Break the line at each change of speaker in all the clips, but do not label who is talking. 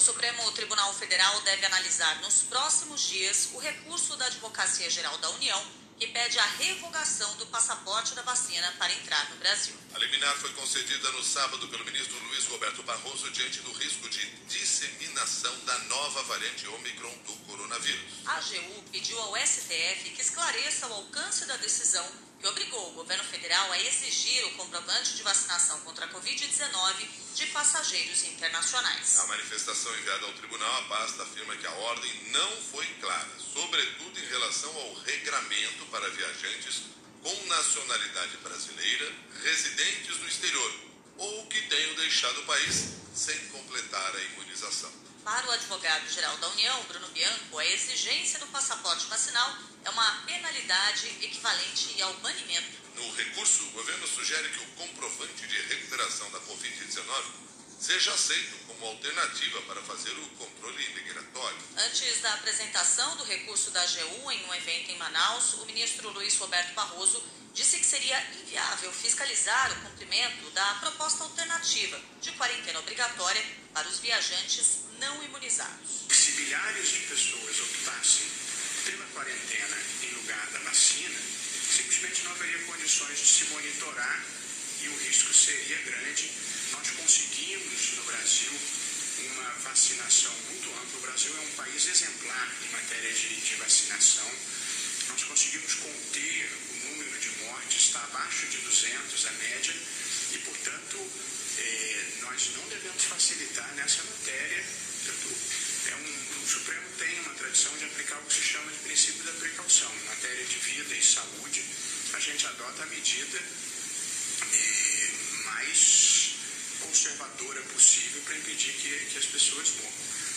O Supremo Tribunal Federal deve analisar nos próximos dias o recurso da Advocacia Geral da União que pede a revogação do passaporte da vacina para entrar no Brasil.
A liminar foi concedida no sábado pelo ministro Luiz Roberto Barroso diante do risco de disseminação da nova variante Omicron do coronavírus.
A AGU pediu ao STF que esclareça o alcance da decisão que obrigou o governo federal a exigir o comprovante de vacinação contra a Covid-19 de passageiros internacionais.
A manifestação enviada ao tribunal, a pasta afirma que a ordem não foi clara, sobretudo em relação ao regramento para viajantes com nacionalidade brasileira, residentes no exterior ou que tenham deixado o país sem completar a imunização.
Para o advogado-geral da União, Bruno Bianco, a exigência do passaporte vacinal é uma penalidade equivalente ao banimento.
No recurso, o governo sugere que o comprovante de recuperação da Covid-19 seja aceito como alternativa para fazer o controle migratório.
Antes da apresentação do recurso da AGU em um evento em Manaus, o ministro Luiz Roberto Barroso disse que seria inviável fiscalizar o cumprimento da proposta alternativa de quarentena obrigatória para os viajantes não imunizados.
Se milhares de pessoas optassem pela quarentena em lugar da vacina, simplesmente não haveria condições de se monitorar e o risco seria grande. Nós conseguimos no Brasil uma vacinação muito ampla. O Brasil é um país exemplar em matéria de, de vacinação. Nós conseguimos conter o número de mortes, está abaixo de 200 a média, e, portanto, eh, nós não devemos facilitar nessa matéria. É um, o Supremo tem uma tradição de aplicar o que se chama de princípio da precaução. Em matéria de vida e saúde, a gente adota a medida mais conservadora possível para impedir que, que as pessoas morram.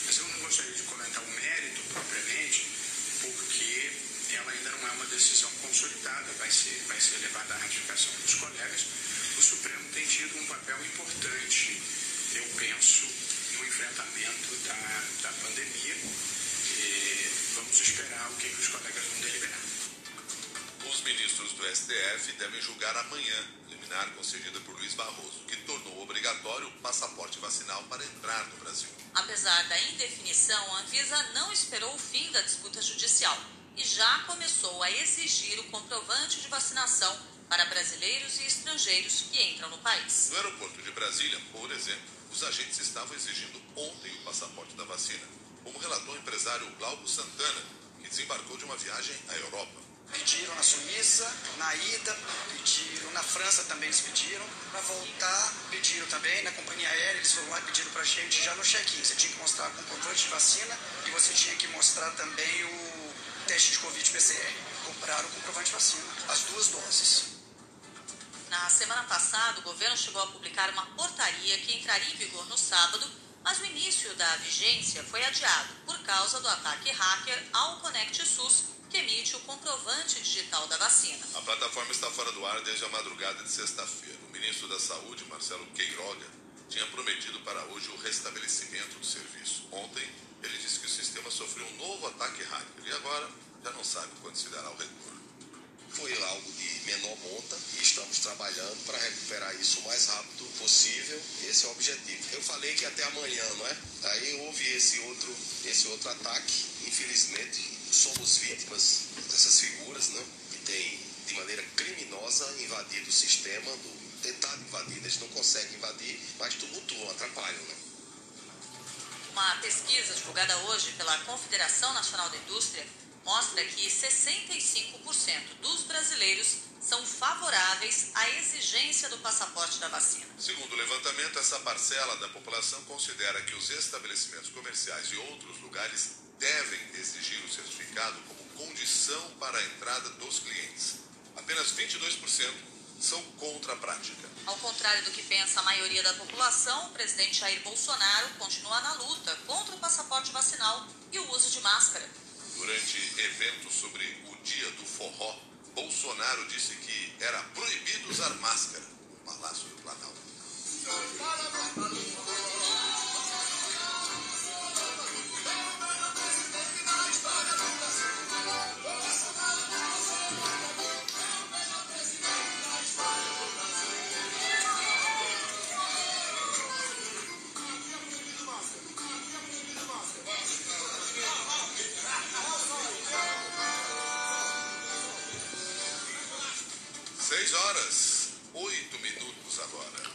Mas eu não gostaria de comentar o mérito propriamente, porque ela ainda não é uma decisão consolidada, vai ser, vai ser levada à ratificação dos colegas. O Supremo tem tido um papel importante, eu penso, no enfrentamento da, da pandemia. E vamos esperar o que, que os colegas vão deliberar.
Os ministros do STF devem julgar amanhã liminar concedida por Luiz Barroso, que tornou obrigatório o passaporte vacinal para entrar no Brasil.
Apesar da indefinição, a Anvisa não esperou o fim da disputa judicial e já começou a exigir o comprovante de vacinação para brasileiros e estrangeiros que entram no país.
No aeroporto de Brasília, por exemplo, os agentes estavam exigindo ontem o passaporte da vacina, como relatou o empresário Glauco Santana, que desembarcou de uma viagem à Europa.
Pediram na Suíça, na ida, pediram na França também eles pediram. Para voltar, pediram também na companhia aérea, eles foram lá e pediram para gente já no check-in. Você tinha que mostrar comprovante de vacina e você tinha que mostrar também o teste de Covid-PCR. Compraram o comprovante de vacina, as duas doses.
Na semana passada, o governo chegou a publicar uma portaria que entraria em vigor no sábado, mas o início da vigência foi adiado por causa do ataque hacker ao Conect SUS, que emite o comprovante digital da vacina.
A plataforma está fora do ar desde a madrugada de sexta-feira. O ministro da Saúde, Marcelo Queiroga, tinha prometido para hoje o restabelecimento do serviço. Ontem, ele disse que o sistema sofreu um novo ataque hacker e agora já não sabe quando se dará o retorno.
Foi algo de menor monta e estamos trabalhando para recuperar isso o mais rápido possível. Esse é o objetivo. Eu falei que até amanhã, não é? Aí houve esse outro, esse outro ataque. Infelizmente, somos vítimas dessas figuras, né? Que têm, de maneira criminosa, invadido o sistema, do, tentado invadir. Eles não conseguem invadir, mas tumultuam, atrapalham, né?
Uma pesquisa divulgada hoje pela Confederação Nacional da Indústria mostra que 65% dos brasileiros são favoráveis à exigência do passaporte da vacina.
Segundo o levantamento, essa parcela da população considera que os estabelecimentos comerciais e outros lugares devem exigir o certificado como condição para a entrada dos clientes. Apenas 22% são contra a prática.
Ao contrário do que pensa a maioria da população, o presidente Jair Bolsonaro continua na luta contra o passaporte vacinal e o uso de máscara.
Durante evento sobre o dia do forró, Bolsonaro disse que era proibido usar máscara no Palácio do Planalto. 6 horas, 8 minutos agora.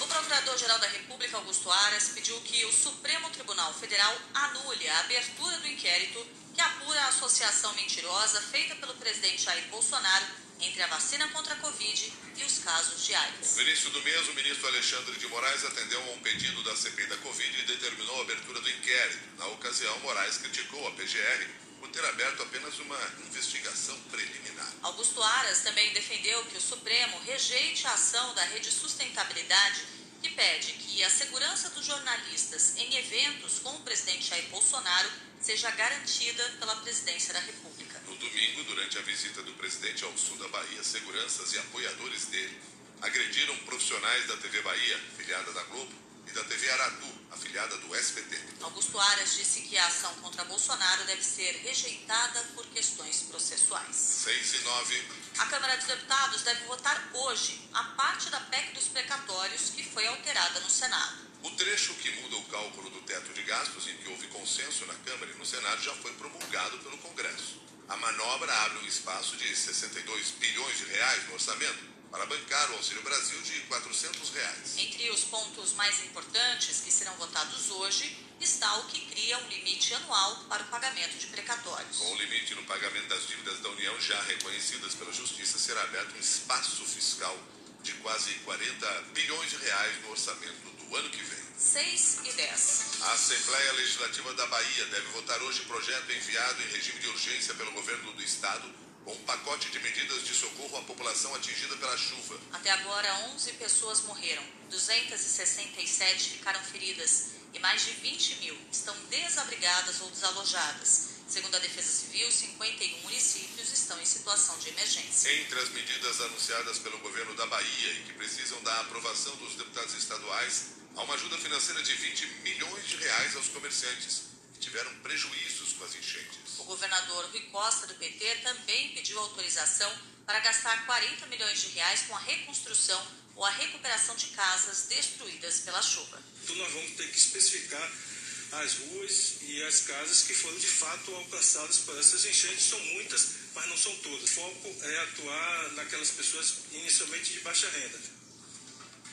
O Procurador-Geral da República, Augusto Aras, pediu que o Supremo Tribunal Federal anule a abertura do inquérito que apura a associação mentirosa feita pelo presidente Jair Bolsonaro entre a vacina contra a Covid e os casos de AIDS.
No início do mês, o ministro Alexandre de Moraes atendeu a um pedido da CPI da Covid e determinou a abertura do inquérito. Na ocasião, Moraes criticou a PGR ter aberto apenas uma investigação preliminar.
Augusto Aras também defendeu que o Supremo rejeite a ação da Rede Sustentabilidade, que pede que a segurança dos jornalistas em eventos com o presidente Jair Bolsonaro seja garantida pela presidência da República.
No domingo, durante a visita do presidente ao sul da Bahia, seguranças e apoiadores dele agrediram profissionais da TV Bahia, filiada da Globo, e da TV Aratu, afiliada do SBT.
Augusto Aras disse que a ação contra Bolsonaro deve ser rejeitada por questões processuais.
6 e 9.
A Câmara dos Deputados deve votar hoje a parte da PEC dos precatórios que foi alterada no Senado.
O trecho que muda o cálculo do teto de gastos, em que houve consenso na Câmara e no Senado, já foi promulgado pelo Congresso. A manobra abre um espaço de 62 bilhões de reais no orçamento para bancar o Auxílio Brasil de 400 reais.
Entre os pontos mais importantes que serão votados hoje está o que cria um limite anual para o pagamento de precatórios.
Com o limite no pagamento das dívidas da União já reconhecidas pela Justiça, será aberto um espaço fiscal de quase 40 bilhões de reais no orçamento do ano que vem.
6 e 10.
A Assembleia Legislativa da Bahia deve votar hoje projeto enviado em regime de urgência pelo governo do estado com um pacote de medidas de socorro à população atingida pela chuva.
Até agora, 11 pessoas morreram, 267 ficaram feridas e mais de 20 mil estão desabrigadas ou desalojadas. Segundo a Defesa Civil, 51 municípios estão em situação de emergência.
Entre as medidas anunciadas pelo governo da Bahia e que precisam da aprovação dos deputados estaduais, há uma ajuda financeira de 20 milhões de reais aos comerciantes tiveram prejuízos com as enchentes.
O governador Rui Costa, do PT, também pediu autorização para gastar 40 milhões de reais com a reconstrução ou a recuperação de casas destruídas pela chuva.
Então nós vamos ter que especificar as ruas e as casas que foram de fato alcançadas por essas enchentes. São muitas, mas não são todas. O foco é atuar naquelas pessoas inicialmente de baixa renda.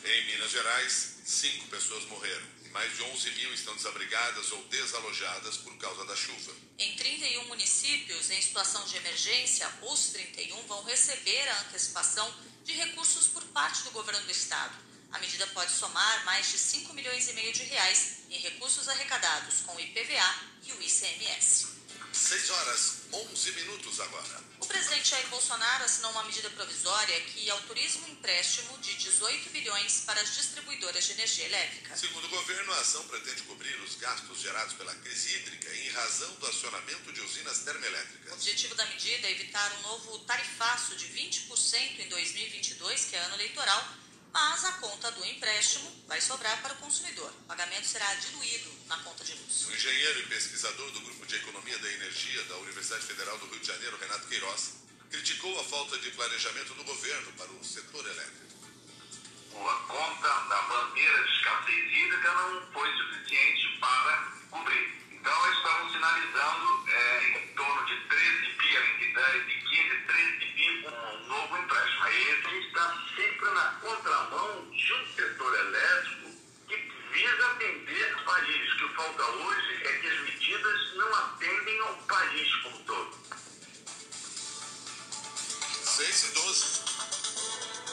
Em Minas Gerais, cinco pessoas morreram mais de 11 mil estão desabrigadas ou desalojadas por causa da chuva.
Em 31 municípios em situação de emergência, os 31 vão receber a antecipação de recursos por parte do governo do estado. A medida pode somar mais de 5 milhões e meio de reais em recursos arrecadados com o IPVA e o ICMS.
6 horas 11 minutos agora.
O presidente Jair Bolsonaro assinou uma medida provisória que autoriza um empréstimo de 18 bilhões para as distribuidoras de energia elétrica.
Segundo o governo, a ação pretende cobrir os gastos gerados pela crise hídrica em razão do acionamento de usinas termoelétricas.
O objetivo da medida é evitar um novo tarifaço de 20% em 2022, que é ano eleitoral, mas a conta do empréstimo vai sobrar para o consumidor. O pagamento será diluído na conta de luz.
O engenheiro e pesquisador do Grupo de Economia da Energia da Universidade Federal do Rio de Janeiro, Renato Queiroz, criticou a falta de planejamento do governo para o setor elétrico.
A conta da bandeira de escassez hídrica não foi suficiente para cobrir. Então, estamos sinalizando é, em torno de 13 bi, entre 10 e 15, 13 bi, um está sempre na contramão de um setor elétrico que visa atender o país. O que falta hoje é que as medidas não atendem ao país como todo.
6 e 12.